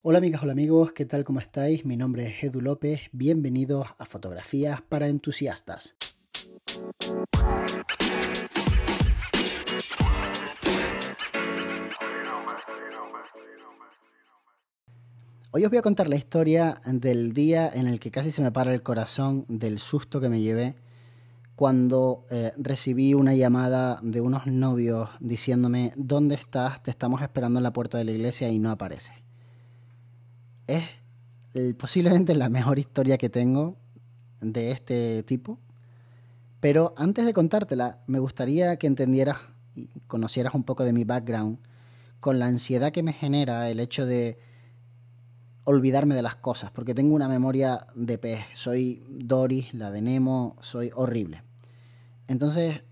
Hola amigas, hola amigos, ¿qué tal? ¿Cómo estáis? Mi nombre es Edu López, bienvenidos a Fotografías para Entusiastas. Hoy os voy a contar la historia del día en el que casi se me para el corazón del susto que me llevé cuando eh, recibí una llamada de unos novios diciéndome, ¿dónde estás? Te estamos esperando en la puerta de la iglesia y no apareces es posiblemente la mejor historia que tengo de este tipo. Pero antes de contártela, me gustaría que entendieras y conocieras un poco de mi background con la ansiedad que me genera el hecho de olvidarme de las cosas, porque tengo una memoria de pez. Soy Doris, la de Nemo, soy horrible. Entonces,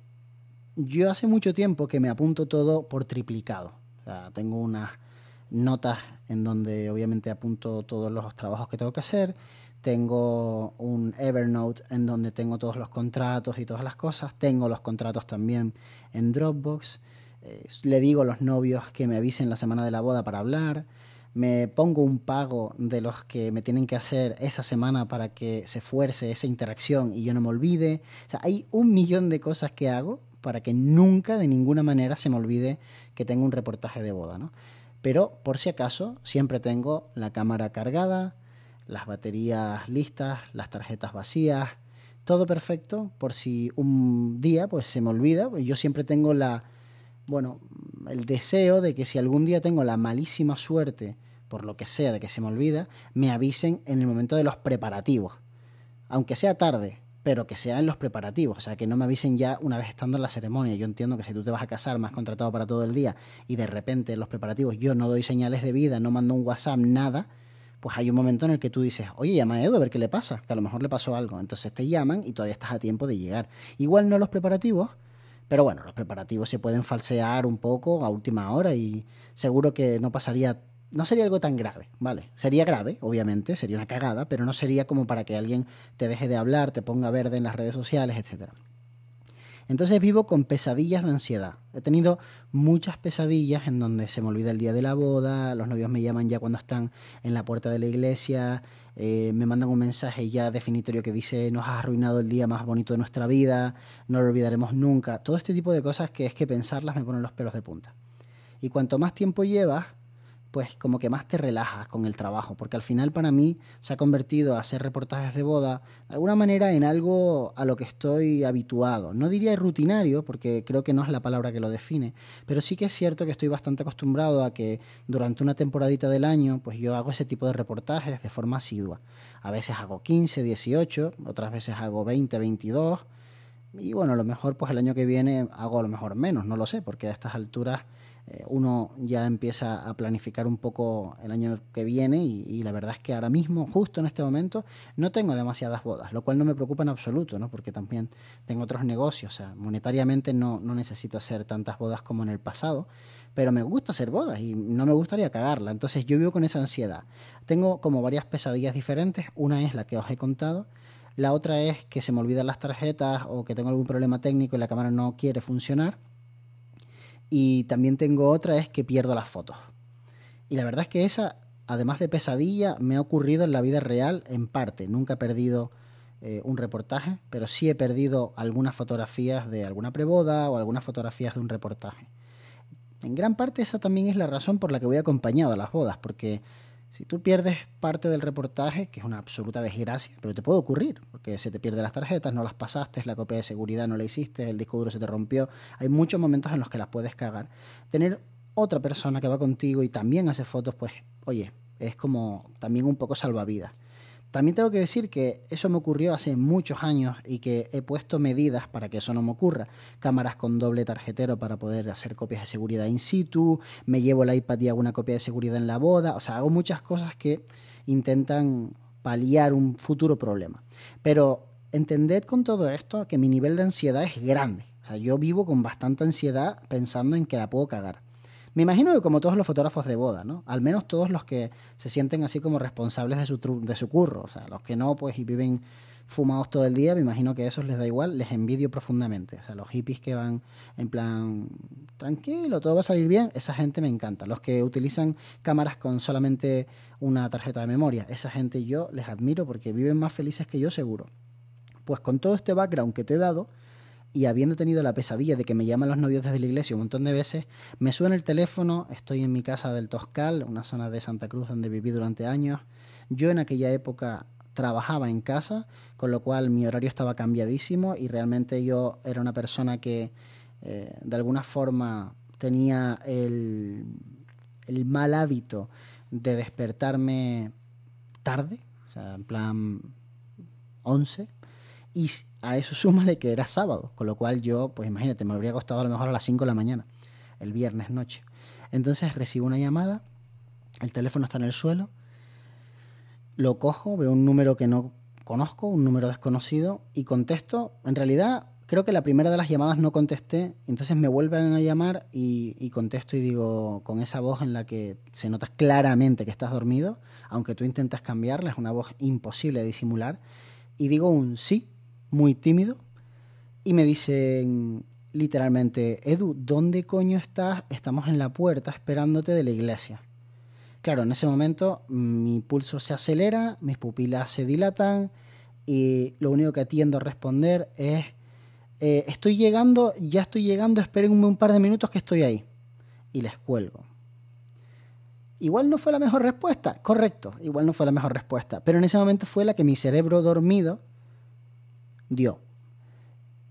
yo hace mucho tiempo que me apunto todo por triplicado. O sea, tengo unas notas en donde obviamente apunto todos los trabajos que tengo que hacer. Tengo un Evernote en donde tengo todos los contratos y todas las cosas. Tengo los contratos también en Dropbox. Eh, le digo a los novios que me avisen la semana de la boda para hablar. Me pongo un pago de los que me tienen que hacer esa semana para que se fuerce esa interacción y yo no me olvide. O sea, hay un millón de cosas que hago para que nunca de ninguna manera se me olvide que tengo un reportaje de boda, ¿no? Pero por si acaso, siempre tengo la cámara cargada, las baterías listas, las tarjetas vacías, todo perfecto por si un día pues se me olvida, pues yo siempre tengo la bueno, el deseo de que si algún día tengo la malísima suerte por lo que sea de que se me olvida, me avisen en el momento de los preparativos. Aunque sea tarde, pero que sea en los preparativos, o sea, que no me avisen ya una vez estando en la ceremonia. Yo entiendo que si tú te vas a casar, me has contratado para todo el día y de repente en los preparativos yo no doy señales de vida, no mando un WhatsApp, nada, pues hay un momento en el que tú dices, oye, llama a Edo a ver qué le pasa, que a lo mejor le pasó algo. Entonces te llaman y todavía estás a tiempo de llegar. Igual no los preparativos, pero bueno, los preparativos se pueden falsear un poco a última hora y seguro que no pasaría no sería algo tan grave, ¿vale? Sería grave, obviamente, sería una cagada, pero no sería como para que alguien te deje de hablar, te ponga verde en las redes sociales, etc. Entonces vivo con pesadillas de ansiedad. He tenido muchas pesadillas en donde se me olvida el día de la boda, los novios me llaman ya cuando están en la puerta de la iglesia, eh, me mandan un mensaje ya definitorio que dice nos has arruinado el día más bonito de nuestra vida, no lo olvidaremos nunca. Todo este tipo de cosas que es que pensarlas me ponen los pelos de punta. Y cuanto más tiempo llevas, pues como que más te relajas con el trabajo, porque al final para mí se ha convertido a hacer reportajes de boda de alguna manera en algo a lo que estoy habituado. No diría rutinario, porque creo que no es la palabra que lo define, pero sí que es cierto que estoy bastante acostumbrado a que durante una temporadita del año, pues yo hago ese tipo de reportajes de forma asidua. A veces hago 15, 18, otras veces hago 20, 22. Y bueno, a lo mejor pues el año que viene hago a lo mejor menos, no lo sé, porque a estas alturas eh, uno ya empieza a planificar un poco el año que viene y, la verdad es que ahora mismo, justo en este momento, no tengo demasiadas bodas, lo cual no me preocupa en absoluto, ¿no? porque también tengo otros negocios, o sea, monetariamente no, no necesito hacer tantas bodas como en el pasado, pero me gusta hacer bodas y no me gustaría cagarla, entonces yo vivo con esa ansiedad. Tengo como varias pesadillas diferentes, una es la que os he contado, la otra es que se me olvidan las tarjetas o que tengo algún problema técnico y la cámara no quiere funcionar. Y también tengo otra, es que pierdo las fotos. Y la verdad es que esa, además de pesadilla, me ha ocurrido en la vida real en parte. Nunca he perdido eh, un reportaje, pero sí he perdido algunas fotografías de alguna preboda o algunas fotografías de un reportaje. En gran parte esa también es la razón por la que voy acompañado a las bodas, porque si tú pierdes parte del reportaje, que es una absoluta desgracia, pero te puede ocurrir, porque se te pierden las tarjetas, no las pasaste, la copia de seguridad no la hiciste, el disco duro se te rompió, hay muchos momentos en los que las puedes cagar. Tener otra persona que va contigo y también hace fotos, pues, oye, es como también un poco salvavidas. También tengo que decir que eso me ocurrió hace muchos años y que he puesto medidas para que eso no me ocurra. Cámaras con doble tarjetero para poder hacer copias de seguridad in situ, me llevo el iPad y hago una copia de seguridad en la boda, o sea, hago muchas cosas que intentan paliar un futuro problema. Pero entended con todo esto que mi nivel de ansiedad es grande. O sea, yo vivo con bastante ansiedad pensando en que la puedo cagar. Me imagino que como todos los fotógrafos de boda, ¿no? Al menos todos los que se sienten así como responsables de su, de su curro. O sea, los que no, pues, y viven fumados todo el día, me imagino que a esos les da igual, les envidio profundamente. O sea, los hippies que van en plan, tranquilo, todo va a salir bien, esa gente me encanta. Los que utilizan cámaras con solamente una tarjeta de memoria, esa gente yo les admiro porque viven más felices que yo seguro. Pues con todo este background que te he dado, y habiendo tenido la pesadilla de que me llaman los novios desde la iglesia un montón de veces, me suena el teléfono, estoy en mi casa del Toscal, una zona de Santa Cruz donde viví durante años. Yo en aquella época trabajaba en casa, con lo cual mi horario estaba cambiadísimo y realmente yo era una persona que eh, de alguna forma tenía el, el mal hábito de despertarme tarde, o sea, en plan 11, y a eso súmale que era sábado, con lo cual yo, pues imagínate, me habría costado a lo mejor a las 5 de la mañana, el viernes noche. Entonces recibo una llamada, el teléfono está en el suelo, lo cojo, veo un número que no conozco, un número desconocido, y contesto. En realidad, creo que la primera de las llamadas no contesté, entonces me vuelven a llamar y, y, contesto y digo con esa voz en la que se nota claramente que estás dormido, aunque tú intentas cambiarla, es una voz imposible de disimular, y digo un sí, muy tímido y me dicen literalmente, Edu, ¿dónde coño estás? Estamos en la puerta esperándote de la iglesia. Claro, en ese momento mi pulso se acelera, mis pupilas se dilatan y lo único que atiendo a responder es, eh, estoy llegando, ya estoy llegando, espérenme un par de minutos que estoy ahí. Y les cuelgo. Igual no fue la mejor respuesta, correcto, igual no fue la mejor respuesta, pero en ese momento fue la que mi cerebro dormido dio.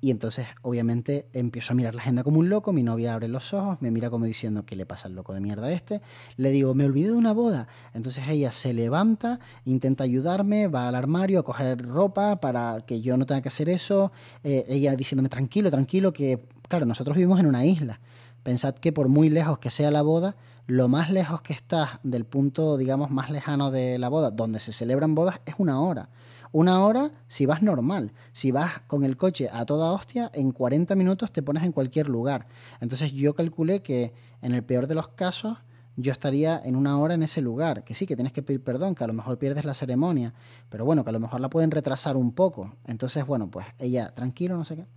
Y entonces, obviamente, empiezo a mirar la agenda como un loco. Mi novia abre los ojos, me mira como diciendo, ¿qué le pasa al loco de mierda este? Le digo, me olvidé de una boda. Entonces ella se levanta, intenta ayudarme, va al armario a coger ropa para que yo no tenga que hacer eso. Eh, ella diciéndome, tranquilo, tranquilo, que, claro, nosotros vivimos en una isla. Pensad que por muy lejos que sea la boda, lo más lejos que estás del punto, digamos, más lejano de la boda, donde se celebran bodas, es una hora. Una hora si vas normal. Si vas con el coche a toda hostia, en 40 minutos te pones en cualquier lugar. Entonces yo calculé que en el peor de los casos yo estaría en una hora en ese lugar. Que sí, que tienes que pedir perdón, que a lo mejor pierdes la ceremonia, pero bueno, que a lo mejor la pueden retrasar un poco. Entonces, bueno, pues ella, tranquilo, no sé qué.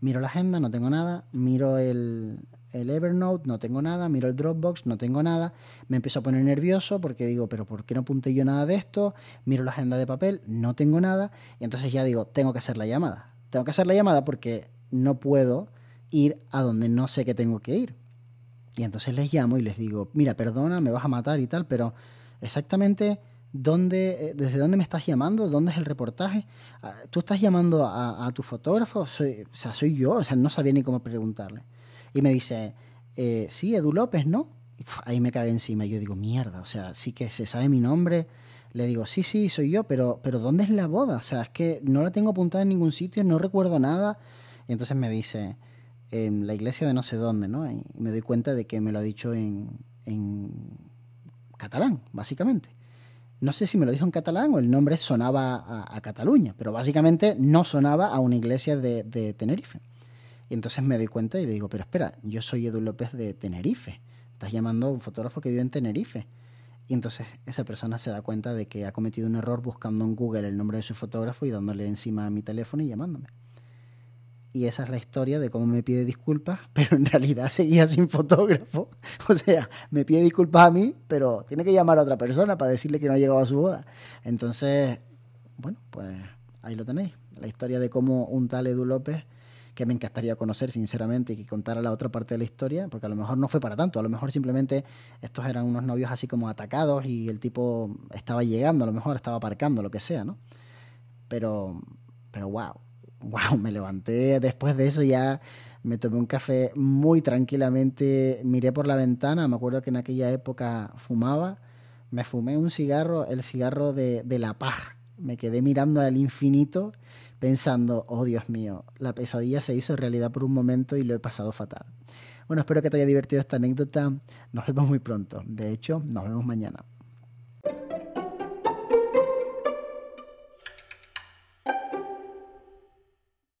Miro la agenda, no tengo nada. Miro el, el Evernote, no tengo nada, miro el Dropbox, no tengo nada, me empiezo a poner nervioso porque digo, pero ¿por qué no apunté yo nada de esto? Miro la agenda de papel, no tengo nada, y entonces ya digo, tengo que hacer la llamada. Tengo que hacer la llamada porque no puedo ir a donde no sé que tengo que ir. Y entonces les llamo y les digo, mira, perdona, me vas a matar y tal, pero exactamente ¿Dónde, eh, ¿Desde dónde me estás llamando? ¿Dónde es el reportaje? Ah, ¿Tú estás llamando a, tu fotógrafo? Soy, o sea, soy yo. O sea, no sabía ni cómo preguntarle. Y me dice, eh, sí, Edu López, ¿no? ahí me cae encima. Y yo digo, mierda, o sea, sí que se sabe mi nombre. Le digo, sí, sí, soy yo, pero, pero ¿dónde es la boda? O sea, es que no la tengo apuntada en ningún sitio, no recuerdo nada. Y entonces me dice, en la iglesia de no sé dónde, ¿no? Y me doy cuenta de que me lo ha dicho en, en catalán, básicamente. No sé si me lo dijo en catalán o el nombre sonaba a, Cataluña, pero básicamente no sonaba a una iglesia de, de Tenerife. Y entonces me doy cuenta y le digo, pero espera, yo soy Edu López de Tenerife. Estás llamando a un fotógrafo que vive en Tenerife. Y entonces esa persona se da cuenta de que ha cometido un error buscando en Google el nombre de su fotógrafo y dándole encima a mi teléfono y llamándome. Y esa es la historia de cómo me pide disculpas, pero en realidad seguía sin fotógrafo. O sea, me pide disculpas a mí, pero tiene que llamar a otra persona para decirle que no ha llegado a su boda. Entonces, bueno, pues ahí lo tenéis. La historia de cómo un tal Edu López que me encantaría conocer, sinceramente, y que contara la otra parte de la historia, porque a lo mejor no fue para tanto, a lo mejor simplemente estos eran unos novios así como atacados y el tipo estaba llegando, a lo mejor estaba aparcando, lo que sea, ¿no? Pero, pero wow, wow, me levanté después de eso ya me tomé un café muy tranquilamente, miré por la ventana, me acuerdo que en aquella época fumaba, me fumé un cigarro, el cigarro de, de la paz, me quedé mirando al infinito pensando, oh Dios mío, la pesadilla se hizo realidad por un momento y lo he pasado fatal. Bueno, espero que te haya divertido esta anécdota. Nos vemos muy pronto. De hecho, nos vemos mañana.